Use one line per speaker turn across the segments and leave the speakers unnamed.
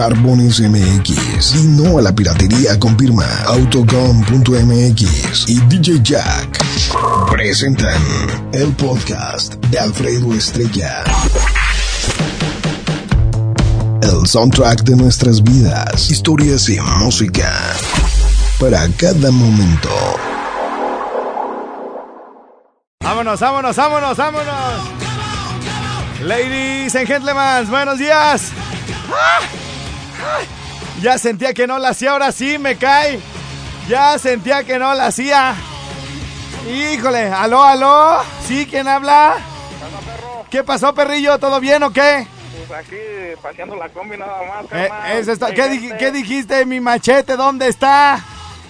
Barbones MX. Y no a la piratería con firma Autocom.mx y DJ Jack presentan el podcast de Alfredo Estrella. El soundtrack de nuestras vidas, historias y música para cada momento.
Vámonos, vámonos, vámonos, vámonos. Ladies and gentlemen, buenos días. ¡Ah! Ya sentía que no la hacía, ahora sí me cae. Ya sentía que no la hacía. Híjole, aló, aló. ¿Sí? ¿Quién habla? ¿Qué pasó, perrillo? ¿Todo bien o qué?
Pues aquí paseando la combi nada más.
Eh, eso está- ¿Qué, di-
Gente,
qué dijiste? Mi machete, ¿dónde está?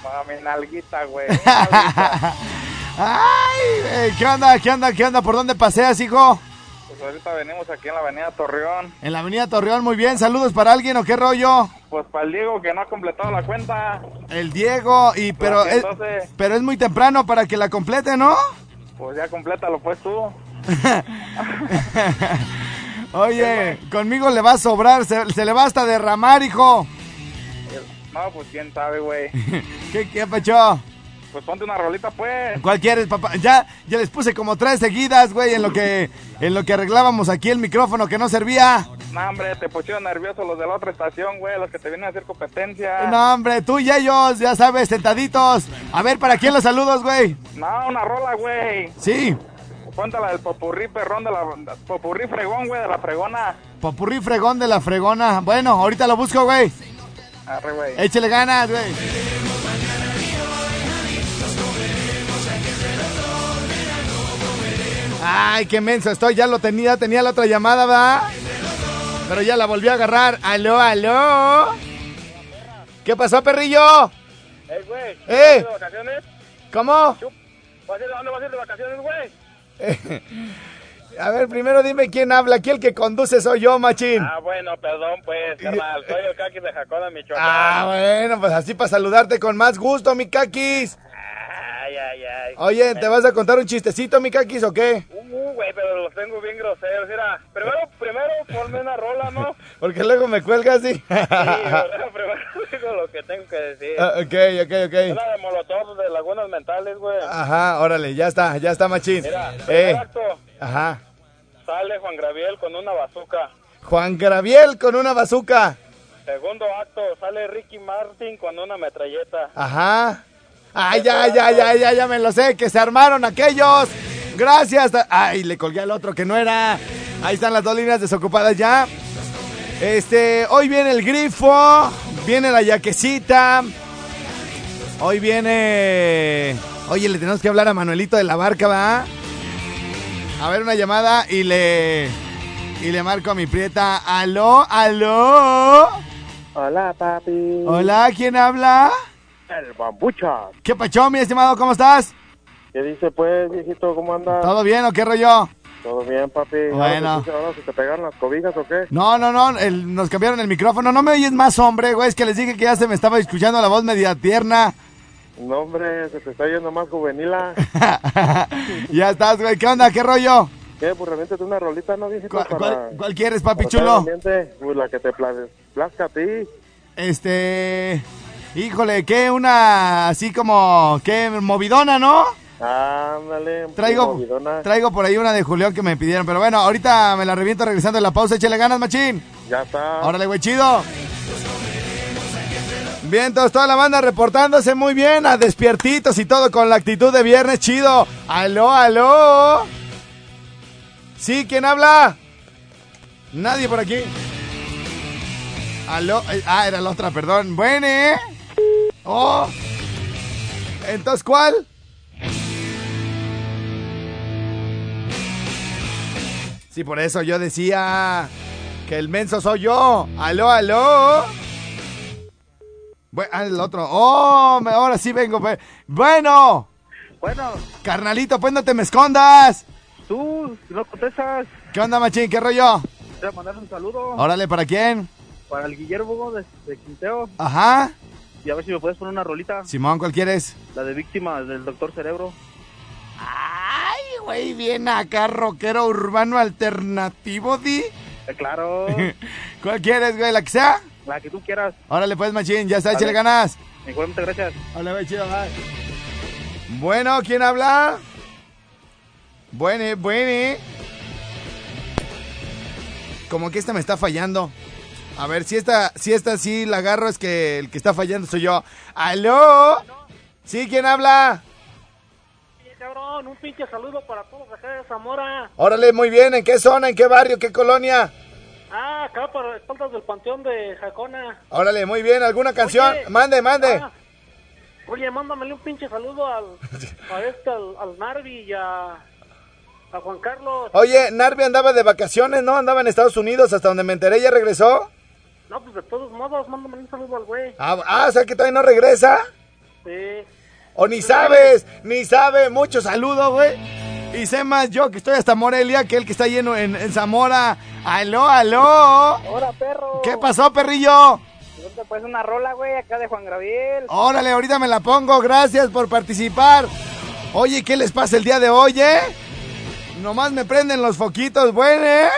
Para mi nalguita, güey. mi nalguita.
Ay, eh, ¿qué onda? ¿Qué onda? ¿Qué onda? ¿Por dónde paseas, hijo?
Pues ahorita venimos aquí en la avenida Torreón.
En la avenida Torreón, muy bien. Saludos para alguien o qué rollo.
Pues para el Diego que no ha completado la cuenta.
El Diego, y pero es,
entonces-
pero es muy temprano para que la complete, ¿no?
Pues ya complétalo pues tú.
Oye, conmigo le va a sobrar, se, se le va hasta derramar, hijo.
No, pues quién sabe, güey.
¿Qué, qué pecho?
Pues ponte una rolita pues.
¿Cuál quieres, papá? Ya, ya les puse como tres seguidas, güey, en lo que, en lo que arreglábamos aquí el micrófono que no servía.
No, hombre, te pusieron nervioso los de la otra estación, güey, los que te vienen a hacer competencia.
No, hombre, tú y ellos, ya sabes, sentaditos. A ver, ¿para quién los saludos, güey?
No, una rola, güey.
Sí,
Ponte la del popurrí perrón de la... Popurrí fregón, güey, de la fregona.
popurrí fregón de la fregona. Bueno, ahorita lo busco, güey.
Arre, güey.
Échale ganas, güey. Ay, qué menso estoy. Ya lo tenía, tenía la otra llamada, ¿va? Pero ya la volví a agarrar. Aló, aló. ¿Qué pasó, perrillo?
Ey, güey.
Eh.
¿vas a ir de vacaciones?
¿Cómo?
¿Vas a ir- ¿Dónde vas a ir de vacaciones, güey?
A ver, primero dime quién habla. Aquí el que conduce soy yo, machín.
Ah, bueno, perdón, pues, carnal. Soy el Kaki de Jacona, Michoacán.
Ah, bueno, pues así para saludarte con más gusto, mi caquis.
Ay, ay, ay.
Oye, ¿te vas a contar un chistecito, mi caquis, o qué?
Uh, güey, pero los tengo bien groseros. Mira, primero, primero ponme una rola, ¿no?
Porque luego me cuelgas así.
Sí, ¿verdad? primero digo lo que tengo que decir.
Ah, ok, ok, ok.
Una de Molotov de Lagunas Mentales, güey.
Ajá, órale, ya está, ya está, machín.
Mira,
Eh,
acto,
ajá.
sale Juan Graviel con una bazuca.
Juan Graviel con una bazuca.
Segundo acto, sale Ricky Martin con una metralleta.
Ajá. Ay, ya, ya, ya, ya, ya me lo sé, que se armaron aquellos. Gracias. Ay, le colgué al otro que no era. Ahí están las dos líneas desocupadas ya. Este, hoy viene el grifo, viene la yaquecita. Hoy viene. Oye, le tenemos que hablar a Manuelito de la barca, ¿va? A ver una llamada y le. Y le marco a mi prieta. ¿Aló? ¿Aló?
Hola, papi.
Hola, ¿quién habla?
El bambucha.
¿Qué pacho, mi estimado? ¿Cómo estás?
¿Qué dice, pues, viejito? ¿Cómo anda?
¿Todo bien o qué rollo?
¿Todo bien, papi?
Bueno.
¿Ahora se- te pegaron las cobijas o qué?
No, no, no, el- nos cambiaron el micrófono. No me oyes más, hombre, güey. Es que les dije que ya se me estaba escuchando la voz media tierna.
No, hombre, se te está yendo más juvenila.
ya estás, güey. ¿Qué onda? ¿Qué rollo?
¿Qué? Pues reviéntate una rolita, ¿no, viejito?
¿Cuál,
para-
cuál- cuál quieres, papi chulo?
ambiente. Pues la que te pla- plazca a ti.
Este. Híjole, ¿qué? Una así como. ¿Qué? Movidona, ¿no?
Ándale.
Traigo,
movidona.
traigo por ahí una de Julián que me pidieron. Pero bueno, ahorita me la reviento regresando de la pausa. Échale ganas, machín.
Ya está.
Órale, güey, chido. Bien, entonces toda la banda reportándose muy bien, a despiertitos y todo con la actitud de viernes chido. Aló, aló. Sí, ¿quién habla? Nadie por aquí. Aló, eh, ah, era la otra, perdón. Bueno, ¿eh? Oh. Entonces, ¿cuál? Sí, por eso yo decía que el menso soy yo. Aló, aló. Bu- ah, el otro. Oh, ahora sí vengo. Bueno,
Bueno,
carnalito, pues no te me escondas.
tú, si no contestas,
¿Qué onda, machín? ¿Qué rollo?
te voy a mandar un saludo
Órale, ¿para quién?
para el Guillermo de, de Quinteo
Ajá.
Y a ver si me puedes poner una rolita,
Simón, ¿cuál quieres?
la de víctima del Doctor Cerebro.
Ay, güey, bien acá, rockero urbano alternativo, di.
Eh, claro,
¿Cuál quieres, güey? ¿La que sea?
la que tú quieras.
Órale, pues, machín, ya está, échale ganas.
Igualmente, gracias.
Hola, güey, chido, bye. Bueno, ¿quién habla? Buene, buene. Como que esta me está fallando. A ver, si esta, si esta sí la agarro, es que el que está fallando soy yo. ¿Aló? ¿Sí? ¿Quién habla?
cabrón, un pinche saludo para todos acá de Zamora.
Órale, muy bien. ¿En qué zona? ¿En qué barrio? ¿Qué colonia?
Ah, acá para espaldas del Panteón de Jacona.
Órale, muy bien. ¿Alguna canción?
Oye.
mande, mande.
Ah, oye, mándamele un pinche saludo al, a este, al, al Narvi y a, a Juan Carlos.
Oye, Narvi andaba de vacaciones, ¿no? Andaba en Estados Unidos, hasta donde me enteré, ¿ya regresó?
No, pues de todos modos, mándame un saludo al güey.
Ah, ah, o sea que todavía no regresa.
Sí.
O ni sabes, ni sabe. Mucho saludo, güey. Y sé más yo que estoy hasta Morelia que el que está lleno en, en Zamora. Aló, aló.
Hola, perro.
¿Qué pasó, perrillo?
te puedes una rola, güey, acá de Juan Gabriel?
Órale, ahorita me la pongo. Gracias por participar. Oye, ¿qué les pasa el día de hoy, eh? Nomás me prenden los foquitos, bueno, ¿eh?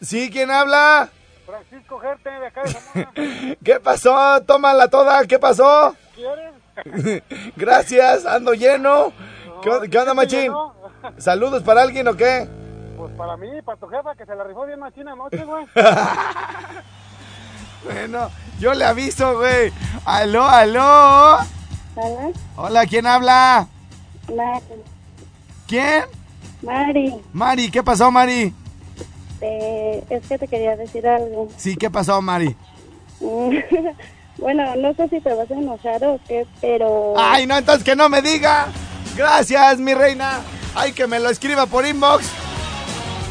¿Sí? ¿Quién habla?
Francisco Gerte de acá de Zamora.
¿Qué pasó? Tómala toda. ¿Qué pasó?
¿Quieres?
Gracias, ando lleno. ¿Qué, qué onda,
¿sí te
machín? ¿Saludos para alguien o qué?
Pues para mí, para tu jefa, que se la rifó bien machina anoche, güey.
Bueno, yo le aviso, güey. Aló, aló.
Hola,
Hola, ¿quién habla?
Mari.
¿Quién?
Mari,
Mari, ¿qué pasó, Mari?
Eh, es que te quería decir algo.
Sí, ¿qué pasó, Mari?
bueno, no sé si te vas a enojar o qué, pero...
Ay, no, entonces que no me diga. Gracias, mi reina. Ay, que me lo escriba por inbox.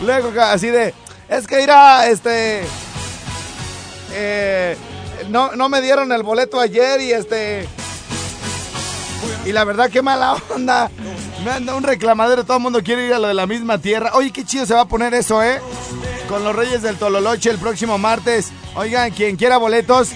Luego, así de, es que irá, este... eh, no, no me dieron el boleto ayer y este... Y la verdad, qué mala onda. Me anda un reclamadero, todo el mundo quiere ir a lo de la misma tierra. Oye, qué chido se va a poner eso, ¿eh? Con los Reyes del Tololoche el próximo martes. Oigan, quien quiera boletos,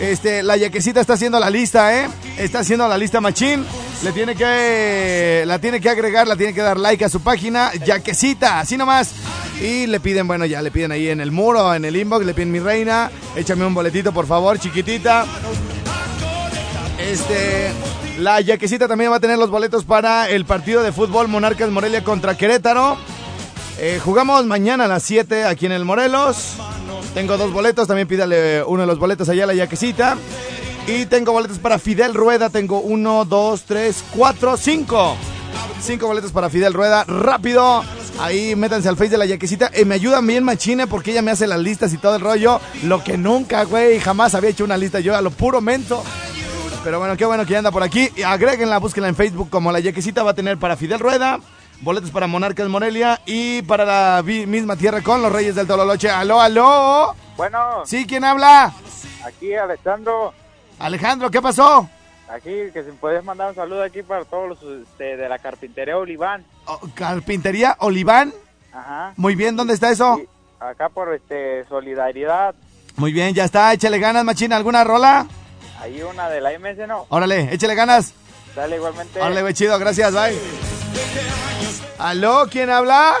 este, la yaquecita está haciendo la lista, ¿eh? Está haciendo la lista machín. Le tiene que, la tiene que agregar, la tiene que dar like a su página, yaquecita, así nomás. Y le piden, bueno, ya le piden ahí en el muro, en el inbox, le piden mi reina, échame un boletito, por favor, chiquitita. Este, la yaquecita también va a tener los boletos para el partido de fútbol Monarcas Morelia contra Querétaro. Eh, jugamos mañana a las 7 aquí en el Morelos. Tengo dos boletos, también pídale uno de los boletos allá a la yaquecita. Y tengo boletos para Fidel Rueda, tengo uno, dos, tres, cuatro, cinco. Cinco boletos para Fidel Rueda, rápido. Ahí métanse al face de la yaquecita. Y me ayudan bien machine porque ella me hace las listas y todo el rollo. Lo que nunca, güey, jamás había hecho una lista yo a lo puro mento. Pero bueno, qué bueno que ya anda por aquí. Y agréguenla, búsquenla en Facebook como la yaquecita va a tener para Fidel Rueda. Boletos para Monarcas Morelia y para la misma tierra con los Reyes del Tololoche. Aló, aló.
Bueno,
¿Sí? ¿Quién habla?
aquí Alejandro,
Alejandro, ¿qué pasó?
aquí que si puedes mandar un saludo aquí para todos los este, de la carpintería Oliván.
Oh, Carpintería Oliván.
Ajá.
Muy bien, ¿dónde está eso?
Y acá por este Solidaridad,
Muy bien, ya está. Échale ganas, machina. ¿Alguna rola?
Ahí una de la MS, ¿no?
Órale, échale ganas.
Dale igualmente.
Órale, güey, chido. Gracias, bye. ¿Aló? ¿Quién habla?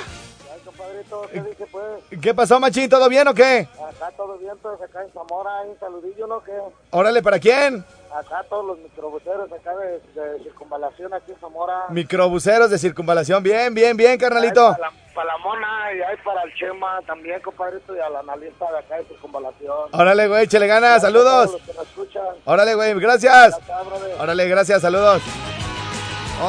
compadrito, ¿qué dice, pues?
¿Qué pasó, machín? ¿Todo bien o qué?
Acá todo bien, pues acá en Zamora, hay un saludillo, ¿no? Que
Órale, ¿para quién?
acá todos los microbuseros acá de, de circunvalación aquí en Zamora.
Microbuseros de circunvalación. Bien, bien, bien, carnalito.
Para la mona y hay para el Chema también, compadrito, y al analista de acá de circunvalación.
Órale, güey, échale ganas. Saludos. Órale, güey, gracias. Órale, gracias, saludos.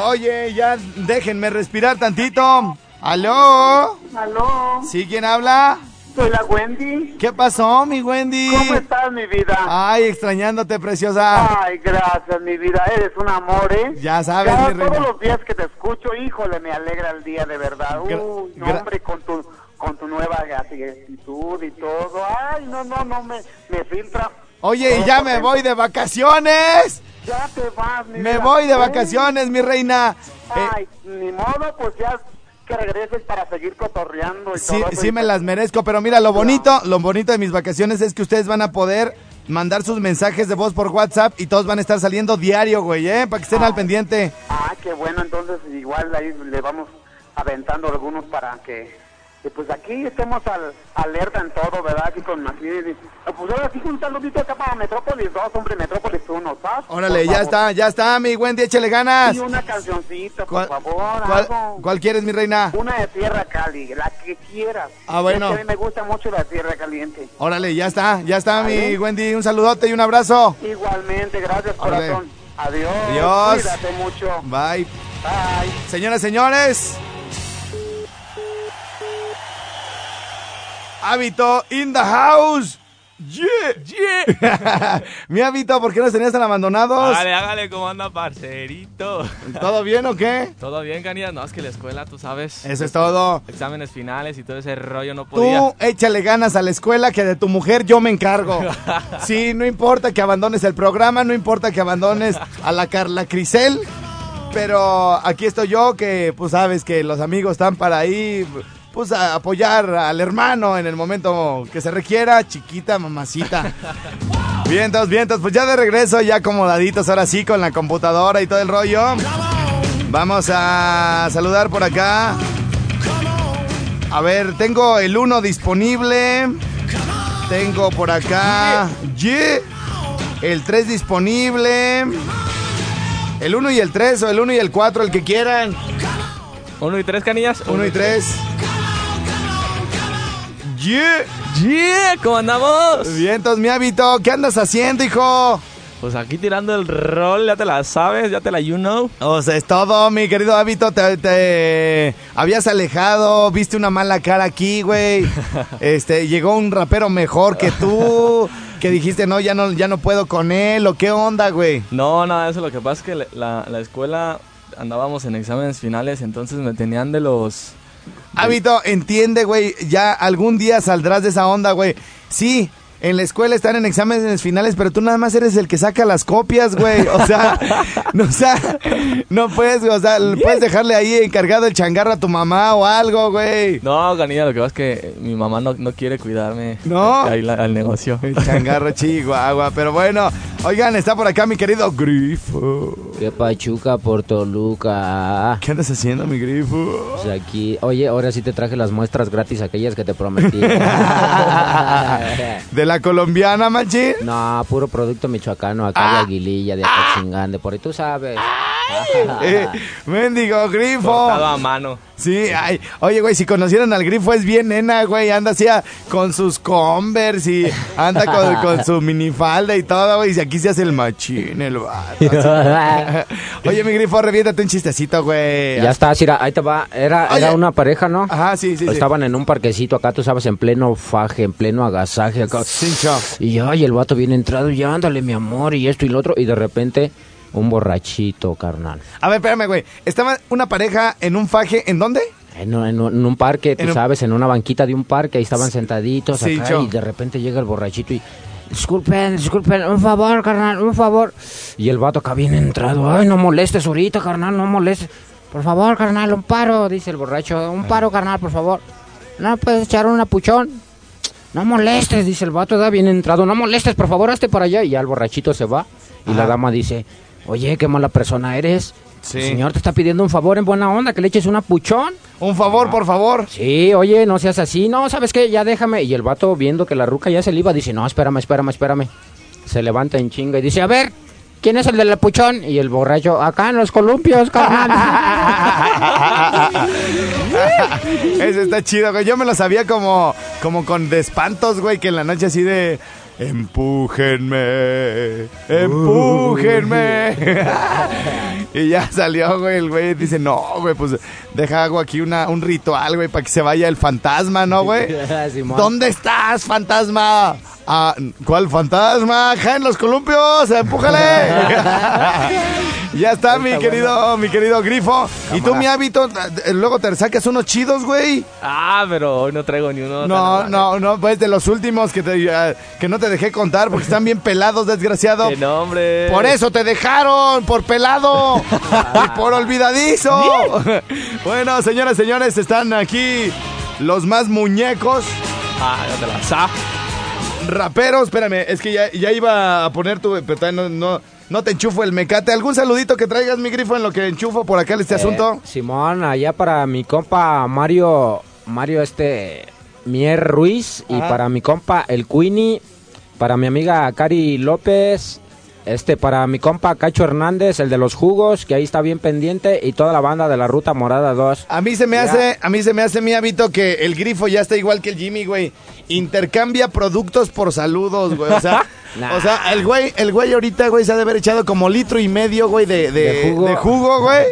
Oye, ya déjenme respirar tantito. ¿Aló?
Aló,
¿Sí, quién habla?
Soy la Wendy.
¿Qué pasó, mi Wendy?
¿Cómo estás, mi vida?
Ay, extrañándote, preciosa.
Ay, gracias, mi vida. Eres un amor, ¿eh?
Ya sabes,
Cada-
mi reina.
Todos los días que te escucho, híjole, me alegra el día, de verdad.
Gra-
Uy, no, hombre, con tu, con tu nueva actitud y todo. Ay, no, no, no, me, me filtra
Oye, y ya me voy de vacaciones.
Ya te vas, mi
Me
vida.
voy de vacaciones, mi reina. Eh,
Ay, ni modo, pues ya que regreses para seguir cotorreando y
Sí,
todo
sí me las merezco, pero mira, lo bonito, lo bonito de mis vacaciones es que ustedes van a poder mandar sus mensajes de voz por WhatsApp y todos van a estar saliendo diario, güey, ¿eh? Para que estén al pendiente.
Ah, qué bueno, entonces igual ahí le vamos aventando algunos para que, que, pues aquí estemos al, alerta en todo, ¿verdad? Aquí con Macri. Pues ahora sí un saludito acá para Metrópolis 2, hombre, Metrópolis 1, ¿sabes?
Órale, ya está, ya está, mi Wendy, échale ganas.
Y una cancioncita, por
¿Cuál,
favor,
cuál-
algo.
cuál quieres, mi reina?
Una de Tierra Cali, la que quieras.
Ah, bueno.
Es que a mí me gusta mucho la Tierra Caliente.
Órale, ya está, ya está, mi. Wendy. Un saludote y un abrazo.
Igualmente, gracias,
Órale.
corazón. Adiós.
Adiós.
Cuídate mucho.
Bye.
Bye.
Señoras, señores. Hábito in the house. Yeah. Mi hábito, ¿por qué nos tenías tan abandonados?
Hágale, hágale, ¿cómo anda, parcerito?
¿Todo bien o qué?
¿Todo bien, Canillas? No, es que la escuela, tú sabes.
Eso es todo.
Exámenes finales y todo ese rollo no podía.
Tú échale ganas a la escuela que de tu mujer yo me encargo. Sí, no importa que abandones el programa, no importa que abandones a la Carla Crisel, pero aquí estoy yo que pues sabes que los amigos están para ahí, pues a apoyar al hermano en el momento que se requiera, chiquita, mamacita. Vientos, vientos, pues ya de regreso, ya acomodaditos ahora sí con la computadora y todo el rollo. Vamos a saludar por acá. A ver, tengo el 1 disponible. Tengo por acá. Yeah. El 3 disponible. El 1 y el 3 o el 1 y el 4, el que quieran.
Uno y tres, Canillas.
1 y 3. Yeah.
Yeah, ¿cómo andamos?
Vientos, mi hábito. ¿Qué andas haciendo, hijo?
Pues aquí tirando el rol, ya te la sabes, ya te la you know.
O sea, es todo, mi querido hábito. Te, te habías alejado, viste una mala cara aquí, güey. Este, llegó un rapero mejor que tú. Que dijiste, no, ya no, ya no puedo con él. ¿O qué onda, güey?
No, nada eso. Lo que pasa es que la, la escuela andábamos en exámenes finales, entonces me tenían de los.
Hábito, entiende, güey. Ya algún día saldrás de esa onda, güey. Sí, en la escuela están en exámenes finales, pero tú nada más eres el que saca las copias, güey. O sea, no, o sea, no puedes, o sea, puedes dejarle ahí encargado el changarro a tu mamá o algo, güey.
No, Canilla, lo que pasa es que mi mamá no, no quiere cuidarme.
¿No?
Ahí la- al negocio.
El changarro chihuahua. Pero bueno, oigan, está por acá mi querido Grifo.
Que Pachuca por Toluca.
¿Qué andas haciendo, mi Grifo?
Pues aquí, oye, ahora sí te traje las muestras gratis, aquellas que te prometí.
¿De la colombiana, machín?
no, puro producto michoacano, acá
Ah.
de Aguililla, de Apachingán, de por ahí tú sabes.
Eh, mendigo Grifo.
Cortado a mano.
Sí, ay, oye, güey, si conocieran al grifo es bien nena, güey, anda así a- con sus Converse y anda con, con su minifalda y todo, güey, y aquí se hace el machín, el vato. así. oye, mi grifo, reviéntate un chistecito, güey.
ya está, Sira, ahí te va. Era,
Oye.
era una pareja, ¿no?
Ajá, sí, sí, sí.
Estaban en un parquecito acá, tú sabes, en pleno faje, en pleno agasaje acá.
Cincho.
Y ay, el vato viene entrado, y ándale, mi amor, y esto y lo otro. Y de repente, un borrachito, carnal.
A ver, espérame, güey. Estaba una pareja en un faje, ¿en dónde?
En, un- en un- en un parque, tú
En un-
sabes, en una banquita de un parque, ahí estaban sentaditos
Sí,
acá,
yo.
y de repente llega el borrachito y... Disculpen, disculpen, un favor, carnal, un favor. Y el vato acá viene entrado. Ay, no molestes ahorita, carnal, no molestes. Por favor, carnal, un paro, dice el borracho. Un paro, carnal, por favor. ¿No puedes echar un apuchón? No molestes, dice el vato, da bien entrado. No molestes, por favor, hazte para allá. Y ya el borrachito se va. Y la dama dice, oye, qué mala persona eres.
Sí.
El señor te está pidiendo un favor en buena onda, que le eches un apuchón.
Un favor, por favor.
Sí, oye, no seas así. No, ¿sabes qué? Ya déjame. Y el vato, viendo que la ruca ya se le iba, dice, no, espérame, espérame, espérame. Se levanta en chinga y dice, a ver, ¿quién es el del apuchón? Y el borracho, acá en los columpios, carnal.
Ese está chido, güey. Yo me lo sabía como, como con de espantos, güey, que en la noche así de... Empújenme, empújenme. y ya salió, güey, el güey dice, no, güey, pues deja hago aquí una, un ritual, güey, para que se vaya el fantasma, ¿no, güey?
Simón.
¿Dónde estás, fantasma? Ah, ¿Cuál fantasma? Acá en los columpios, empújale. Ya está, mi querido, mi querido Grifo. Y tú, mi hábito, luego te sacas unos chidos, güey.
Ah, pero hoy no traigo ni uno.
No, no, no, pues de los últimos que, te, eh, que no te dejé contar porque están bien pelados, desgraciado. Por eso te dejaron, por pelado y por olvidadizo. bueno, señoras, señores, están aquí los más muñecos.
Ah, ya te la sa.
Raperos, espérame, es que ya, ya iba a poner tu, pero no, no, no te enchufo el mecate. ¿Algún saludito que traigas, mi grifo, en lo que enchufo por acá este asunto?
Eh, Simón, allá para mi compa Mario, Mario este, Mier Ruiz, y para mi compa el Queenie, para mi amiga Cari López, este, para mi compa Cacho Hernández, el de los jugos, que ahí está bien pendiente, y toda la banda de la Ruta Morada 2.
A mí se me
Ya.
hace, a mí se me hace mi hábito que el grifo ya está igual que el Jimmy, güey. Intercambia productos por saludos, güey. O sea,
Nah.
o sea, el güey, el güey ahorita, güey, se ha de haber echado como litro y medio, güey, de, de,
De jugo.
de jugo, güey.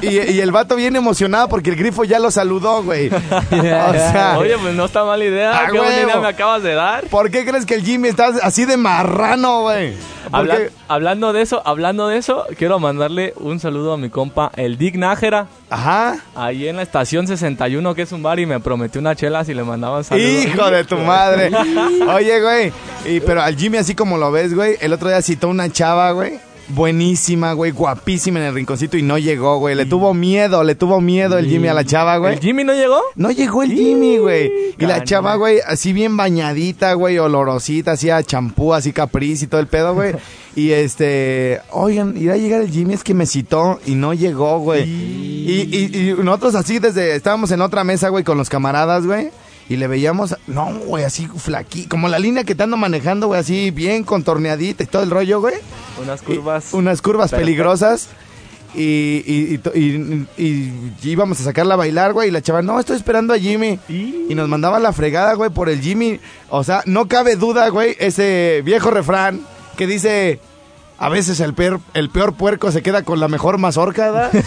Y, y el vato viene emocionado porque el grifo ya lo saludó, güey. O sea,
Oye, pues no está mala idea.
Ah,
Qué buena
huevo.
idea me acabas de dar.
¿por qué crees que el Jimmy está así de marrano, güey? ¿Por
Habla- hablando de eso, hablando de eso, quiero mandarle un saludo a mi compa, el Dick Nájera,
Ajá.
ahí en la estación 61, que es un bar, y me prometió una chela si le mandaban saludos.
Hijo de tu madre. Oye, güey. Y, pero al Jimmy, así como lo ves, güey, el otro día citó una chava, güey. Buenísima, güey, guapísima en el rinconcito y no llegó, güey. Le tuvo miedo, le tuvo miedo el Jimmy a la chava, güey.
¿El Jimmy no llegó?
No llegó el Jimmy, güey. Y la chava, güey, así bien bañadita, güey, olorosita, así a champú, así capriz y todo el pedo, güey. Y este, oigan, irá a llegar el Jimmy, es que me citó y no llegó, güey. Y, y- y nosotros así desde, estábamos en otra mesa, güey, con los camaradas, güey. Y le veíamos, no, güey, así flaquí, como la línea que te ando manejando, güey, así bien contorneadita y todo el rollo, güey.
Unas curvas.
Unas curvas
Perfecto.
peligrosas. Y, y, y to- y- y- y íbamos a sacarla a bailar, güey. Y la chava, no, estoy esperando a Jimmy. Y nos mandaba la fregada, güey, por el Jimmy. O sea, no cabe duda, güey, ese viejo refrán que dice... A veces el peor, el peor puerco se queda con la mejor mazorca.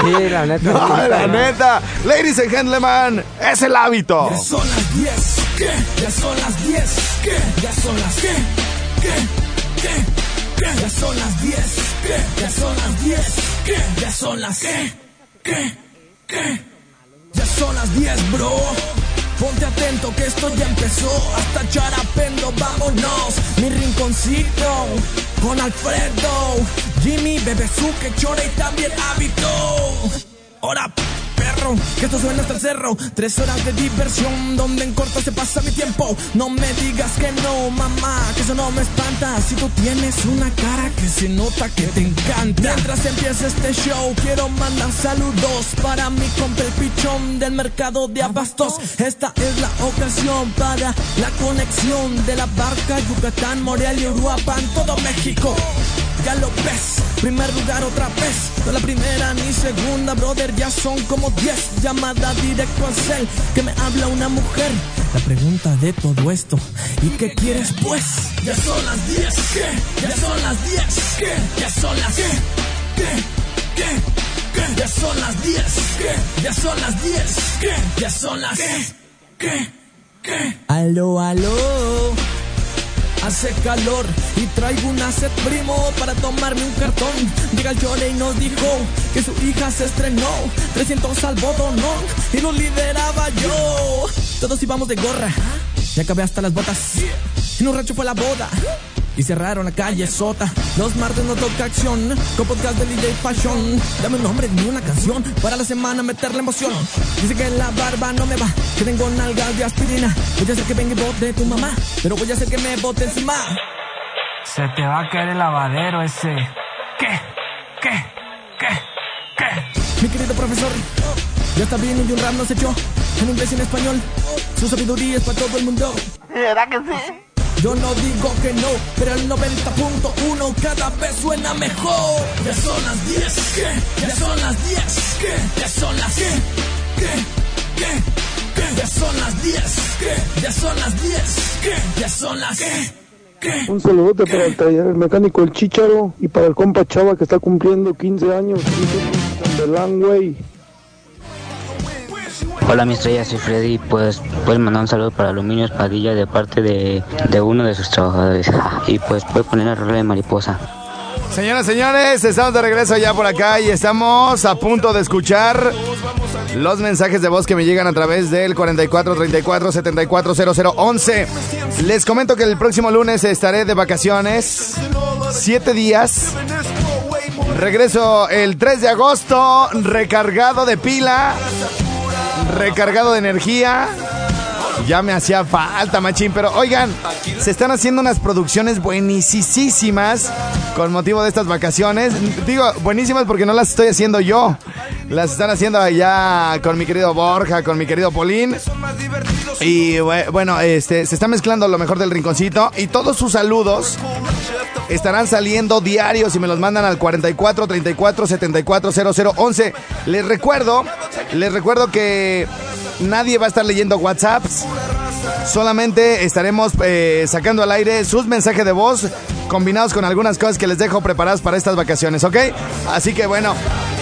Sí, la neta.
No, la neta. Ladies and gentlemen, es el hábito.
Ya son las 10, ¿qué? Ya son las 10, ¿qué? Ya son las ¿qué? ¿Qué? ¿Qué? ¿Qué? Ya son las 10, ¿qué? Ya son las 10, ¿qué? Ya son las ¿qué? ¿Qué? ¿Qué? Ya son las 10, bro. Ponte atento que esto ya empezó. Hasta Charapendo, vámonos. Mi rinconcito con Alfredo, Jimmy, Bebezuque, Chore y también Hábito. Que esto suena hasta el cerro. Tres horas de diversión, donde en corto se pasa mi tiempo. No me digas que no, mamá, que eso no me espanta. Si tú tienes una cara que se nota que te encanta. Mientras empieza este show, quiero mandar saludos para mi compa el pichón del mercado de abastos. Esta es la ocasión para la conexión de la barca Yucatán, Morelia, Uruapan, todo México. Ya lo ves, primer lugar otra vez. No la primera ni segunda, brother, ya son como 10. Llamada directo al cel, que me habla una mujer. La pregunta de todo esto, ¿y qué quieres pues? Ya son las 10, ¿qué? Ya son las 10, ¿qué? Ya son las ¿qué? ¿Qué? ¿Qué? ¿Qué? Ya son las 10, ¿qué? Ya son las 10, ¿qué? Ya son las ¿qué? ¿Qué? ¿Qué? Aló, aló. Hace calor y traigo una set primo para tomarme un cartón. Llega el Chole y nos dijo que su hija se estrenó. 300 al botonón y lo lideraba yo. Todos íbamos de gorra y acabé hasta las botas. En un rancho fue la boda y cerraron la calle Sota. Los martes no toca acción con podcast de DJ Fashion. Dame un nombre ni una canción para la semana meterle emoción. Dice que la barba no me va, que tengo nalgas de aspirina. Voy a hacer que venga y bote tu mamá, pero voy a hacer que me bote encima.
Se te va a caer el lavadero ese. ¿Qué? ¿Qué? ¿Qué? ¿Qué?
Mi querido profesor, ya está bien y un rap nos echó en inglés y en español. Su sabiduría es para todo el mundo.
¿Verdad que sí?
Yo no digo que no, pero el 90.1 cada vez suena mejor. Ya son las 10, ¿qué? Ya son las 10, ¿qué? Ya son las ¿qué? ¿Qué? ¿Qué? ¿Qué? Ya son las 10, ¿qué? Ya son las 10, ¿qué? Ya son las ¿qué? ¿Qué?
Un saludote para el taller mecánico El Chicharo y para el compa Chava que está cumpliendo 15 años. De Langway.
Hola mi estrella, soy Freddy. Pues puedes mandar un saludo para Aluminios Padilla de parte de, de uno de sus trabajadores. Y pues puedes poner la rola de mariposa.
Señoras, señores, estamos de regreso ya por acá y estamos a punto de escuchar los mensajes de voz que me llegan a través del 44 34 74 00 11. Les comento que el próximo lunes estaré de vacaciones, siete días. Regreso el 3 de agosto, recargado de pila, recargado de energía. Ya me hacía falta, machín. Pero oigan, se están haciendo unas producciones buenísimas con motivo de estas vacaciones. Digo, buenísimas porque no las estoy haciendo yo. Las están haciendo allá con mi querido Borja, con mi querido Polín. Y bue- bueno, este, se está mezclando lo mejor del rinconcito. Y todos sus saludos estarán saliendo diarios y me los mandan al 44 34 74 00 11. Les recuerdo, les recuerdo que nadie va a estar leyendo WhatsApps. Solamente estaremos eh, sacando al aire sus mensajes de voz combinados con algunas cosas que les dejo preparadas para estas vacaciones, ¿ok? Así que bueno,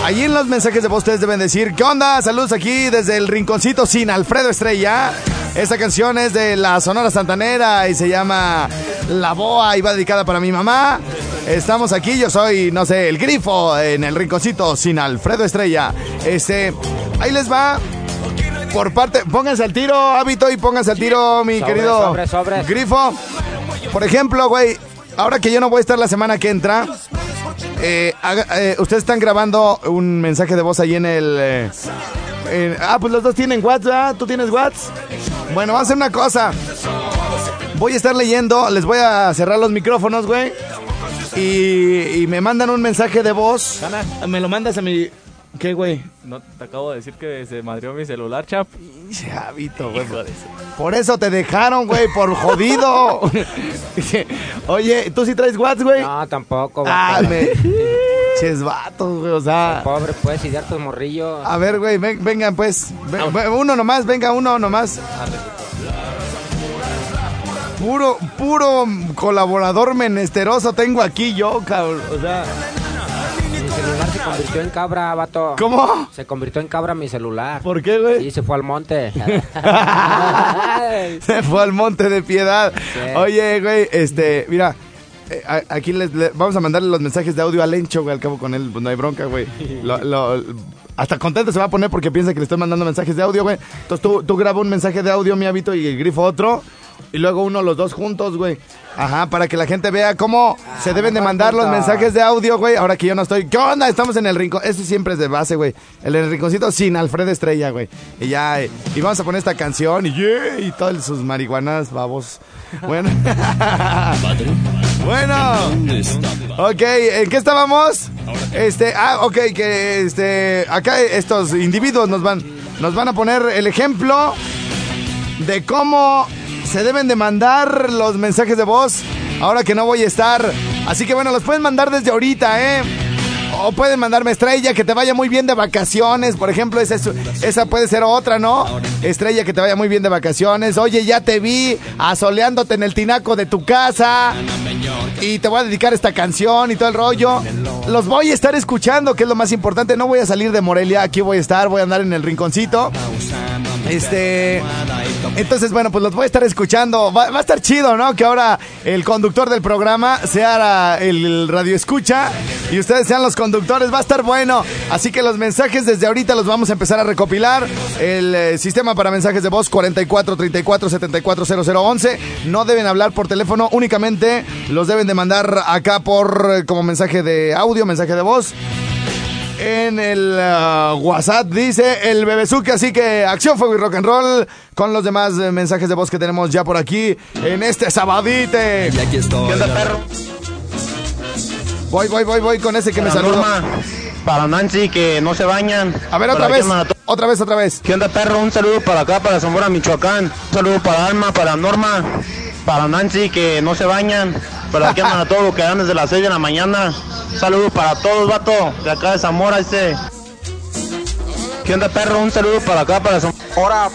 allí en los mensajes de voz ustedes deben decir, ¿qué onda? Saludos aquí desde el Rinconcito sin Alfredo Estrella. Esta canción es de la Sonora Santanera y se llama La Boa y va dedicada para mi mamá. Estamos aquí, yo soy, no sé, el grifo en el Rinconcito sin Alfredo Estrella. Este, ahí les va. Por parte, pónganse al tiro, hábito, y pónganse al tiro, mi querido grifo. Por ejemplo, güey, ahora que yo no voy a estar la semana que entra, eh, eh, ustedes están grabando un mensaje de voz ahí en el... eh, ah, pues los dos tienen WhatsApp, ¿tú tienes WhatsApp? Bueno, vamos a hacer una cosa. Voy a estar leyendo, les voy a cerrar los micrófonos, güey. Y, y me mandan un mensaje de voz. Me lo mandas a mi... ¿Qué, güey?
No, te acabo de decir que se madrió mi celular, chap.
Chavito, güey. Por eso te dejaron, güey, por jodido. Oye, ¿tú sí traes WhatsApp, güey?
No, tampoco.
Ah,
vato.
me... Ches vatos, güey, o sea...
Pobre, puedes idear tus morrillos.
A ver, güey, ven- vengan pues. Ven- uno nomás, venga, uno nomás. Puro, puro colaborador menesteroso tengo aquí yo, cabrón. O sea,
celular se convirtió en cabra, vato.
¿Cómo?
Se convirtió en cabra mi celular.
¿por qué, güey?
Sí, se fue al monte.
Se fue al monte de piedad. Oye, güey, este, mira. eh, Aquí les, le- vamos a mandarle los mensajes de audio a Lencho, güey. Al cabo con él, pues no hay bronca, güey. Lo- lo- hasta contento se va a poner porque piensa que le estoy mandando mensajes de audio, güey. Entonces tú, tú graba un mensaje de audio, mi hábito, y el grifo otro. Y luego uno, los dos juntos, güey. Ajá, para que la gente vea cómo se deben de mandar los mensajes de audio, güey. Ahora que yo no estoy. ¿Qué onda? Estamos en el rincón. Eso siempre es de base, güey. El, el rinconcito sin Alfredo Estrella, güey. Y ya, eh, y vamos a poner esta canción y yeah, y todas sus marihuanas, babos. Bueno. bueno. Ok, ¿en qué estábamos? Este, ah, ok, que este, acá estos individuos nos van, nos van a poner el ejemplo de cómo se deben de mandar los mensajes de voz ahora que no voy a estar. Así que bueno, los pueden mandar desde ahorita, ¿eh? O pueden mandarme estrella, que te vaya muy bien de vacaciones. Por ejemplo, esa, es- esa puede ser otra, ¿no? Estrella, que te vaya muy bien de vacaciones. Oye, ya te vi asoleándote en el tinaco de tu casa. Y te voy a dedicar esta canción y todo el rollo. Los voy a estar escuchando, que es lo más importante. No voy a salir de Morelia, aquí voy a estar, voy a andar en el rinconcito. Este. Entonces, bueno, pues los voy a estar escuchando. Va, a estar chido, ¿no? Que ahora el conductor del programa sea el radio escucha y ustedes sean los conductores. Va a estar bueno. Así que los mensajes desde ahorita los vamos a empezar a recopilar. El eh, sistema para mensajes de voz 44 34 74 00 11. No deben hablar por teléfono, únicamente los deben de mandar acá por eh, como mensaje de audio, mensaje de voz en el ah, WhatsApp, dice el Bebezuki. Así que acción, fuego y rock and roll con los demás eh, mensajes de voz que tenemos ya por aquí en este sabadite.
Y aquí estoy.
¿Qué onda, perro? Voy, voy, voy, voy con ese que me
Para
saluda.
Norma, para Nancy que no se bañan.
A ver, otra vez. Otra vez, otra vez.
¿Qué onda, perro? Un saludo para acá, para Zamora, Michoacán. Un saludo para Alma, para Norma, para Nancy que no se bañan. Para aquí andan a todos los que dan desde las 6 de la mañana. Un saludo para todos, vato, de acá de Zamora, este. ¿Qué onda, perro? Un saludo para acá, para Zamora.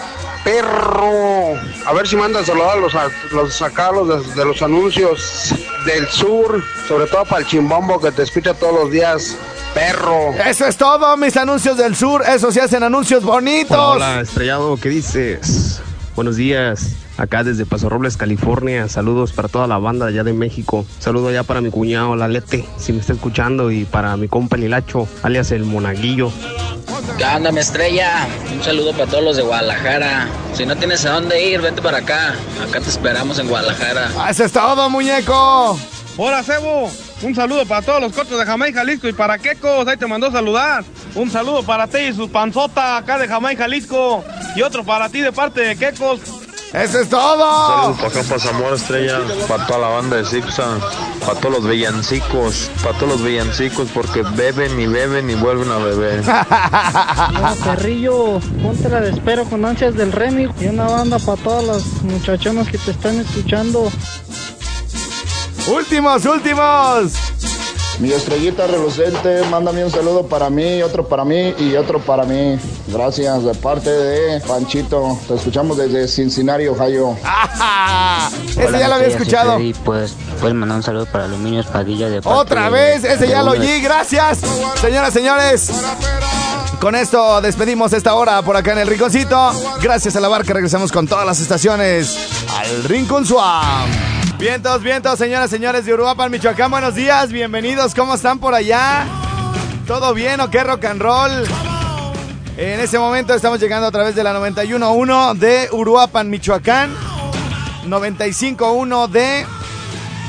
Perro. A ver si mandan saludar a los, a- los acá, los de, de los anuncios del sur, sobre todo para el chimbombo que te escucha todos los días. Perro.
Eso es todo, mis anuncios del sur. Eso sí hacen anuncios bonitos.
Hola, hola, estrellado, ¿qué dices? Buenos días. Acá desde Paso Robles, California. Saludos para toda la banda allá de México. Saludo allá para mi cuñado Lalete, si me está escuchando, y para mi compa Lilacho, alias el Monaguillo.
¿Qué onda, mi estrella? Un saludo para todos los de Guadalajara. Si no tienes a dónde ir, vente para acá. Acá te esperamos en Guadalajara.
Ah, ¡Eso es todo, muñeco!
Hola, Cebo. Un saludo para todos los cortos de Jamaica, Jalisco y para Quecos. Ahí te mandó saludar. Un saludo para ti y su panzota acá de Jamaica, Jalisco. Y otro para ti de parte de Quecos.
¡Eso es todo!
Saludos para acá, para Zamora Estrella, para toda la banda de Zipsa, para todos los villancicos, para todos los villancicos, porque beben y beben y vuelven a beber.
No, perrillo, ponte la de espero con ansias del Remy y una banda para todas las muchachonas que te están escuchando.
¡Últimos, últimos!
Mi estrellita relucente, mándame un saludo para mí, otro para mí y otro para mí. Gracias, de parte de Panchito. Te escuchamos desde Cincinnati, Ohio.
Ese ya lo había escuchado.
Y pues, puedes mandar un saludo para Aluminio Padilla de parte
Otra
de-
vez, ese
de
ya lo oí, gracias. Señoras, señores. Con esto despedimos esta hora por acá en el Rinconcito. Gracias a la barca regresamos con todas las estaciones al Rincón Swam. Vientos, vientos, señoras, señores de Uruapan, Michoacán, buenos días, bienvenidos, ¿cómo están por allá? ¿Todo bien o qué rock and roll? En este momento estamos llegando a través de la 91.1 de Uruapan, Michoacán, 95.1 de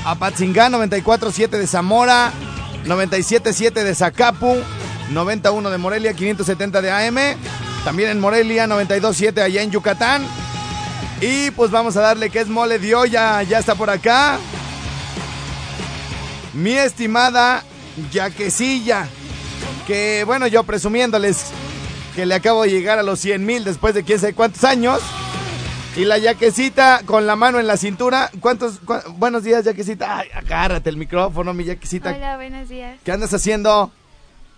Apatzingán, 94.7 de Zamora, 97.7 de Zacapu, 91 de Morelia, 570 de AM, también en Morelia, 92.7 allá en Yucatán. Y pues vamos a darle que es mole de olla, ya está por acá. Mi estimada Yaquecilla, que bueno, yo presumiéndoles que le acabo de llegar a los 100 mil después de quién sabe cuántos años. Y la yaquecita con la mano en la cintura. ¿Cuántos? buenos días, yaquecita. Ay, agárrate el micrófono, mi yaquecita.
Hola, buenos días.
¿Qué andas haciendo?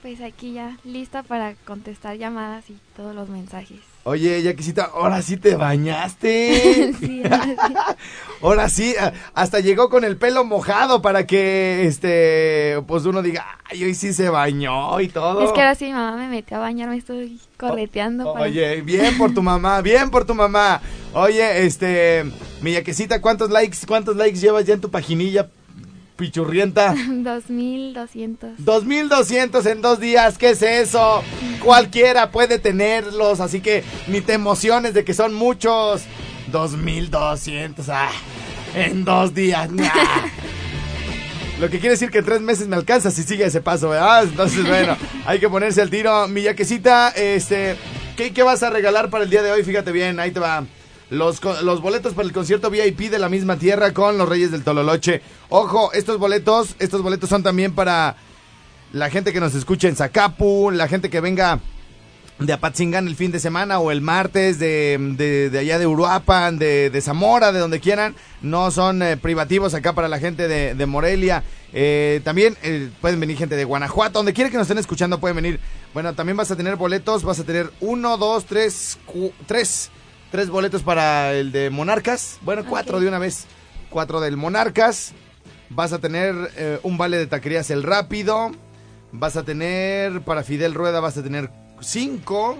Pues aquí ya, lista para contestar llamadas y todos los mensajes.
Oye, yaquecita, ahora sí te bañaste.
Sí, ahora sí.
Ahora sí, a- hasta llegó con el pelo mojado para que, este, pues uno diga, ay, hoy sí se bañó y todo.
Es que ahora sí mi mamá me metió a bañar, me estoy correteando. para-
Oye, bien por tu mamá, bien por tu mamá. Oye, este, mi yaquecita, ¿cuántos likes, cuántos likes llevas ya en tu paginilla pichurrienta?
2200.
2200 en dos días, ¿qué es eso? Cualquiera puede tenerlos, así que ni te emociones de que son muchos. 2200, ah, en dos días, nah. Lo que quiere decir que en tres meses me alcanza si sigue ese paso, ¿verdad? Entonces, bueno, hay que ponerse al tiro. Mi yaquecita, este, ¿qué, qué vas a regalar para el día de hoy? Fíjate bien, ahí te va. Los, los boletos para el concierto VIP de la misma tierra con los Reyes del Tololoche. Ojo, estos boletos, estos boletos son también para la gente que nos escucha en Zacapu, la gente que venga de Apatzingán el fin de semana o el martes de, de- allá de Uruapan, de, Zamora, de donde quieran. No son eh, privativos acá para la gente de, de Morelia. Eh, también eh, pueden venir gente de Guanajuato, donde quiera que nos estén escuchando pueden venir. Bueno, también vas a tener boletos, vas a tener uno, dos, tres, cu- tres, tres boletos para el de Monarcas. Bueno, cuatro de una vez. Cuatro del Monarcas. Vas a tener eh, un vale de taquerías El Rápido. Vas a tener, para Fidel Rueda vas a tener 5.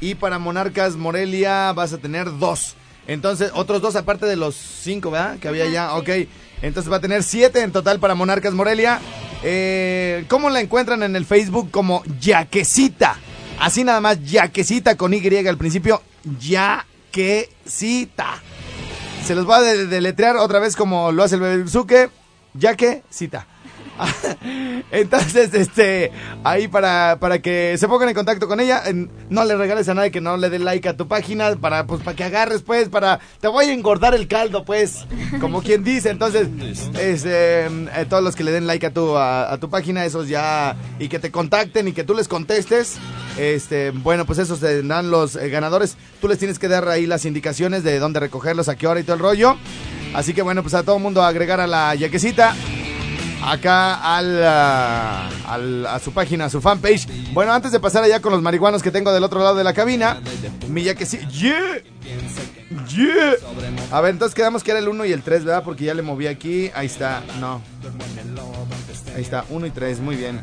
Y para Monarcas Morelia vas a tener 2. Entonces, otros dos aparte de los 5, ¿verdad? Que había ya, ok. Entonces va a tener 7 en total para Monarcas Morelia. Eh, ¿Cómo la encuentran en el Facebook? Como Yaquecita. Así nada más, Yaquecita con Y al principio. Yaquecita. Se los voy a de- deletrear otra vez como lo hace el Bebezuque. Yaquecita. Entonces, este, ahí para, para que se pongan en contacto con ella, no le regales a nadie que no le dé like a tu página, para, pues, para que agarres, pues, para, te voy a engordar el caldo, pues, como quien dice. Entonces, este, todos los que le den like a tu, a, a tu página, esos ya, y que te contacten y que tú les contestes, este, bueno, pues esos serán los eh, ganadores. Tú les tienes que dar ahí las indicaciones de dónde recogerlos, a qué hora y todo el rollo. Así que bueno, pues a todo mundo agregar a la yaquecita acá al, ah, al- a su página, a su fanpage. Bueno, antes de pasar allá con los marihuanos que tengo del otro lado de la cabina, mi yaquecita. ¡Yeah! ¡Yeah! A ver, entonces quedamos que era el 1 y el 3, ¿verdad? Porque ya le moví aquí. Ahí está, no. Ahí está, 1 y 3, muy bien.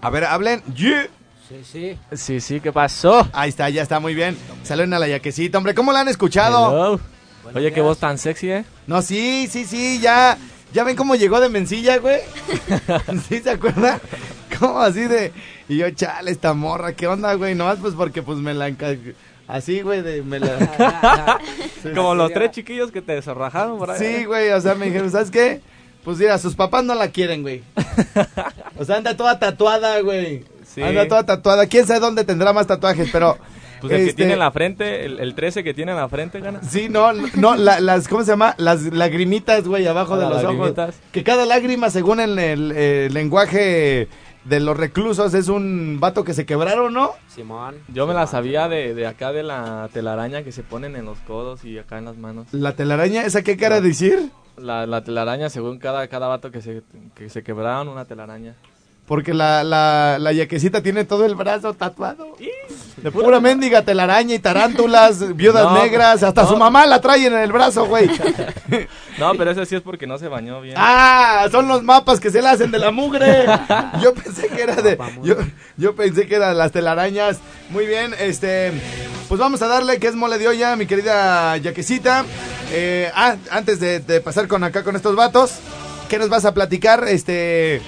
A ver, hablen. ¡Yeah!
Sí, sí.
Sí, sí, ¿qué pasó?
Ahí está, ya está, muy bien. Saluden a la yaquecita, hombre. ¿Cómo la han escuchado?
Hello. Oye, qué voz tan sexy, ¿eh?
No, sí, sí, sí, ya. ¿Ya ven cómo llegó de mencilla, güey? ¿Sí se acuerdan? ¿Cómo así de...? Y yo, chale, esta morra, ¿qué onda, güey? Nomás pues porque pues me la... enca- Así, güey, de... Me la...
Como los tres chiquillos que te desarrajaron por ahí.
Sí, güey, o sea, me dijeron, ¿sabes qué? Pues mira, sus papás no la quieren, güey. O sea, anda toda tatuada, güey.
Sí.
Anda toda tatuada. ¿Quién sabe dónde tendrá más tatuajes? Pero...
Pues el que
este,
tiene en la frente, el, el 13 que tiene en la frente, gana.
Sí, no, no, la- las, ¿cómo se llama? Las lagrimitas, güey, abajo de
las
los ojos.
lagrimitas.
Que cada lágrima, según el, el, lenguaje de los reclusos, es un vato que se quebraron, ¿no?
Simón.
Yo me la sabía de, de acá de la telaraña que se ponen en los codos y acá en las manos.
La telaraña, ¿esa qué cara decir?
La, la telaraña, según cada, cada vato que se, que se quebraron, una telaraña.
Porque la, la, la yaquecita tiene todo el brazo tatuado. De pura mendiga telaraña y tarántulas, viudas
No,
negras, hasta
no.
su mamá la trae en el brazo, güey.
No, pero ese sí es porque no se bañó bien.
Ah, son los mapas que se le hacen de la mugre. Yo pensé que era de. Yo, yo pensé que eran las telarañas. Muy bien, este. Pues vamos a darle que es mole de olla, mi querida Yaquecita. Eh, ah, antes de, de pasar con acá con estos vatos, ¿qué nos vas a platicar? Este.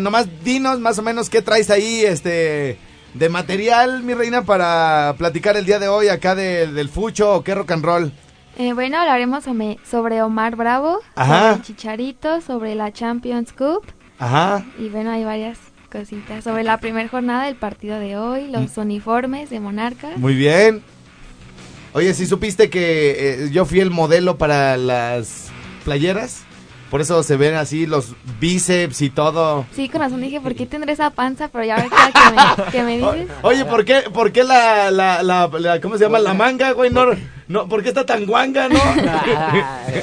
Nomás dinos más o menos qué traes ahí, este. De material, mi reina, para platicar el día de hoy acá de- del fucho o qué rock and roll.
Eh, bueno, hablaremos sobre, Omar Bravo,
Ajá.
sobre el Chicharito, sobre la Champions Cup
Ajá.
y bueno, hay varias cositas. Sobre la primera jornada del partido de hoy, los uniformes de Monarca.
Muy bien. Oye, ¿sí supiste que eh, yo fui el modelo para las playeras? Por eso se ven así los bíceps y todo.
Sí, con razón dije, ¿por qué tendré esa panza? Pero ya ahorita que me, que me dices.
Oye, ¿por qué, por qué la, la, la, la- ¿cómo se llama? La manga, güey, no, no, ¿por qué está tan guanga, no?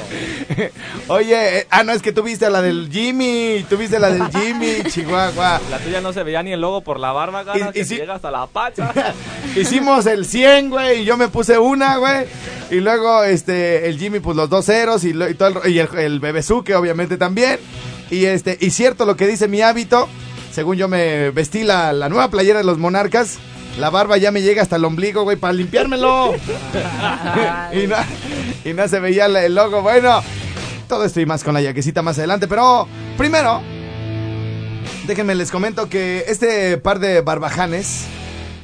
Oye, eh, ah, no, es que tú viste la del Jimmy, tú viste la del Jimmy, Chihuahua.
La tuya no se veía ni el logo por la barba, gana,
Y-
que
y
llega hasta la pacha.
Hicimos el 100, güey, y yo me puse una, güey. Y luego, este, el Jimmy, pues los dos ceros, y, lo- y todo el, ro- y el, el Bebezuque, obviamente, también. Y este, y cierto lo que dice mi hábito, según yo me vestí la, la nueva playera de los monarcas, la barba ya me llega hasta el ombligo, güey, para limpiármelo. y, no, y no se veía el logo. Bueno, todo esto y más con la yaquecita más adelante, pero primero, déjenme les comento que este par de barbajanes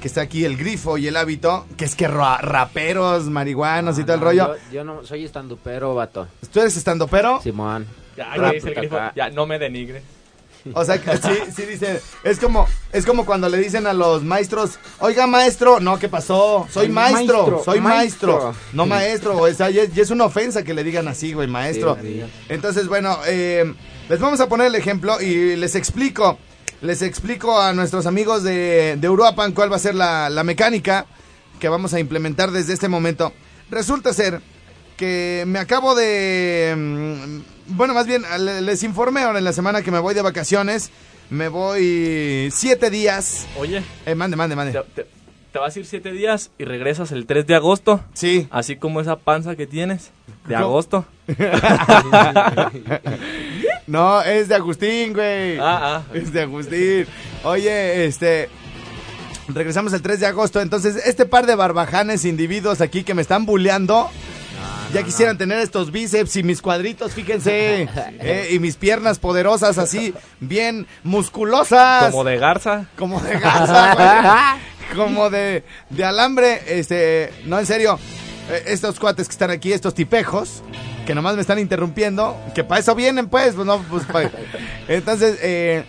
que está aquí el grifo y el hábito, que es que ra- raperos, marihuanos y todo el
No,
rollo.
Yo, yo no soy estandupero, vato.
¿Tú eres estandopero?
Simón.
Ya,
Rap
que dice el grifo,
acá.
ya, no me denigre.
O sea, que sí, sí dice, es como, es como cuando le dicen a los maestros, oiga maestro, no, ¿qué pasó? Soy maestro,
maestro,
soy maestro,
maestro.
no maestro, o sea, ya es una ofensa que le digan así, güey, maestro.
Sí.
Entonces, bueno, eh, les vamos a poner el ejemplo y les explico, les explico a nuestros amigos de, de Uruapan cuál va a ser la, la mecánica que vamos a implementar desde este momento. Resulta ser que me acabo de... Bueno, más bien, le- les informé ahora en la semana que me voy de vacaciones. Me voy siete días.
Oye.
Eh, mande, mande, mande.
Te, te- te vas a ir siete días y regresas el 3 de agosto.
Sí.
Así como esa panza que tienes de
¿Cómo?
agosto.
no, es de Agustín, güey.
Ah, ah.
Es de Agustín. Oye, este... Regresamos el 3 de agosto. Entonces, este par de barbajanes individuos aquí que me están Ya quisieran tener estos bíceps y mis cuadritos, fíjense. eh, y mis piernas poderosas así, bien musculosas.
Como de garza.
Como de garza, güey. Como de, de alambre. Este, no, en serio. eh, Estos cuates que están aquí, estos tipejos, que nomás me están interrumpiendo, que para eso vienen, pues, pues no, pues, pa- Entonces, eh,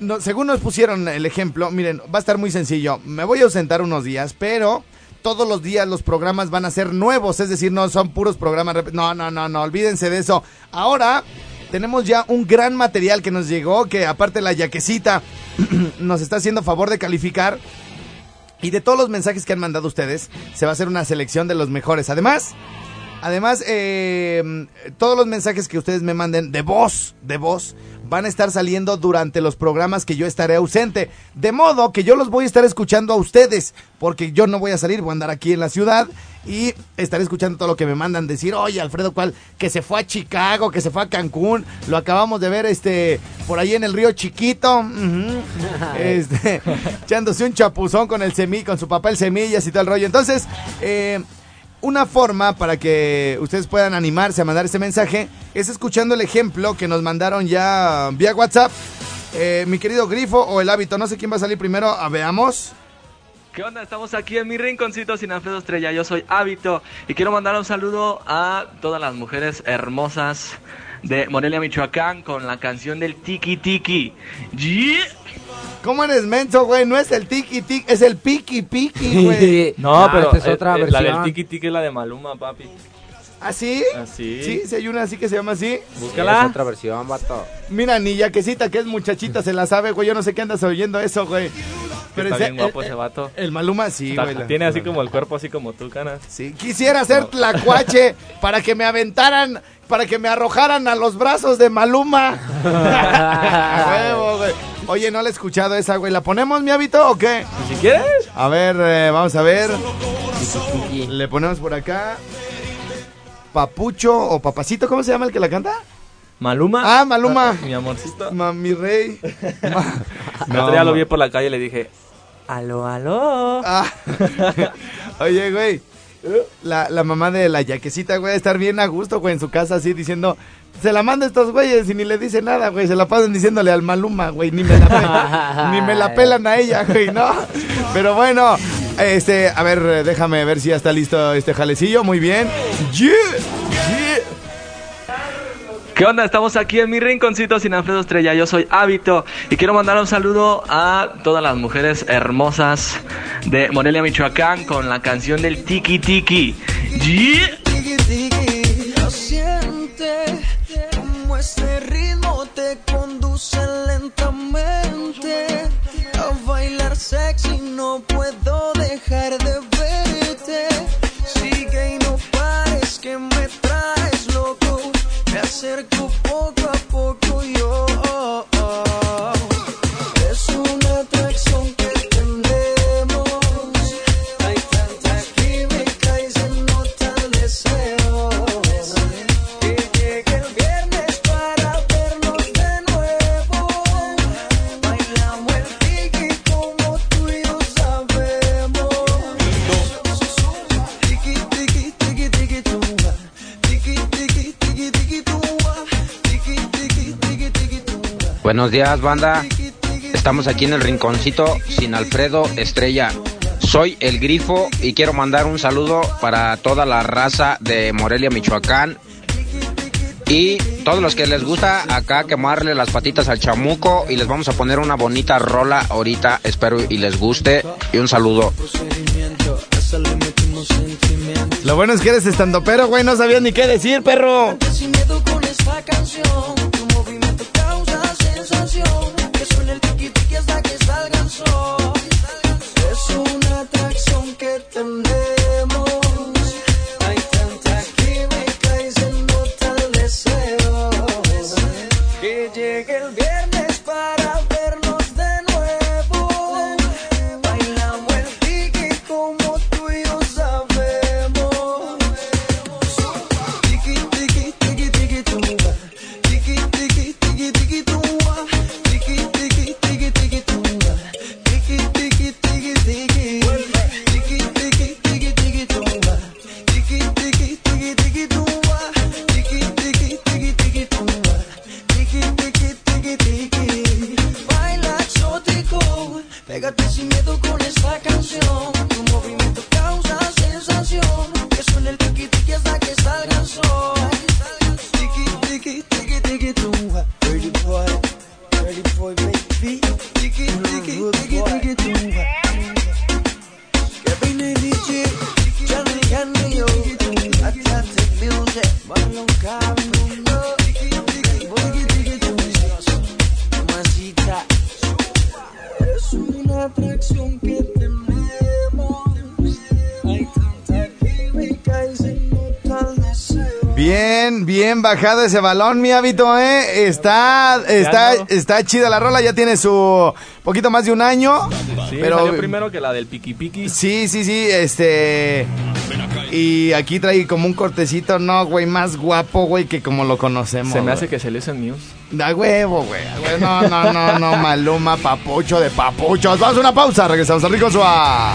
no, según nos pusieron el ejemplo, miren, va a estar muy sencillo. Me voy a ausentar unos días, pero todos los días los programas van a ser nuevos, es decir, no son puros programas. No, no, no, no, olvídense de eso. Ahora tenemos ya un gran material que nos llegó, que aparte la yaquecita nos está haciendo favor de calificar. Y de todos los mensajes que han mandado ustedes, se va a hacer una selección de los mejores. Además, Además, eh, todos los mensajes que ustedes me manden de voz, de voz, van a estar saliendo durante los programas que yo estaré ausente. De modo que yo los voy a estar escuchando a ustedes, porque yo no voy a salir, voy a andar aquí en la ciudad y estaré escuchando todo lo que me mandan decir, oye Alfredo, ¿cuál? Que se fue a Chicago, que se fue a Cancún, lo acabamos de ver este por ahí en el río Chiquito, este, echándose un chapuzón con el semi, con su papel semillas y todo el rollo. Entonces, eh, una forma para que ustedes puedan animarse a mandar este mensaje es escuchando el ejemplo que nos mandaron ya vía WhatsApp. Eh, mi querido Grifo o el hábito, no sé quién va a salir primero, veamos.
¿Qué onda? Estamos aquí en mi rinconcito sin Alfredo Estrella. Yo soy Hábito y quiero mandar un saludo a todas las mujeres hermosas de Morelia, Michoacán, con la canción del Tiki Tiki. Yeah.
¿Cómo eres menso, güey? No es el tiki tiki, es el piqui piqui, güey.
No,
Ah,
pero
esta es otra
eh, eh, la del
versión.
Tiki Tiki es la de Maluma, papi.
¿Ah, sí?
Así.
Sí, sí hay una así que se llama así.
Búscala. Es otra versión, vato.
Mira, ni yaquecita que es muchachita se la sabe, güey. Yo no sé qué andas oyendo eso, güey. Pero
Está
ese-
bien guapo
el,
ese vato.
el Maluma sí,
Está-
güey. la-
Tiene así como el cuerpo así como tú, canas.
Sí, quisiera ser tlacuache para que me aventaran, para que me arrojaran a los brazos de Maluma. Huevo, güey. Oye, no la he escuchado esa, güey. ¿La ponemos, mi hábito, o qué?
Si quieres.
A ver, eh, vamos a ver. Le ponemos por acá. Papucho o Papacito, ¿cómo se llama el que la canta?
Maluma.
Ah, Maluma.
Mi amorcito.
Ma- mi rey.
Otro día lo vi por la calle y le dije, aló, aló.
Ah. Oye, güey. La, la mamá de la yaquecita, güey, estar bien a gusto, güey, en su casa así diciendo, se la manda a estos güeyes y ni le dice nada, güey, se la pasan diciéndole al Maluma, güey, ni me la pe- ni me la pelan a ella, güey, ¿no? Pero bueno, este, a ver, déjame ver si ya está listo este jalecillo, muy bien. Yeah, yeah.
¿Qué onda? Estamos aquí en mi rinconcito sin Alfredo Estrella. Yo soy Hábito y quiero mandar un saludo a todas las mujeres hermosas de Morelia, Michoacán, con la canción del Tiki Tiki.
Buenos días, banda. Estamos aquí en el rinconcito sin Alfredo Estrella. Soy el Grifo y quiero mandar un saludo para toda la raza de Morelia, Michoacán. Y todos los que les gusta acá quemarle las patitas al chamuco y les vamos a poner una bonita rola ahorita, espero y les guste. Y un saludo.
Lo bueno es que eres estando pero, güey, no sabías ni qué decir, perro.
sin miedo con esta canción.
Bien, bien bajado ese balón, mi hábito, ¿eh? Está, está, está chida la rola, ya tiene su poquito más de un año.
Sí,
pero
salió primero que la del Piki Piki.
Sí, sí, sí, este... Y aquí trae como un cortecito, no, güey, más guapo, güey, que como lo conocemos.
Se me
güey.
hace que se le hizo en Muse.
Da huevo, güey. güey. No, no, no, no, Maluma, papucho de papuchos. Vamos a una pausa, regresamos al Rico Suá.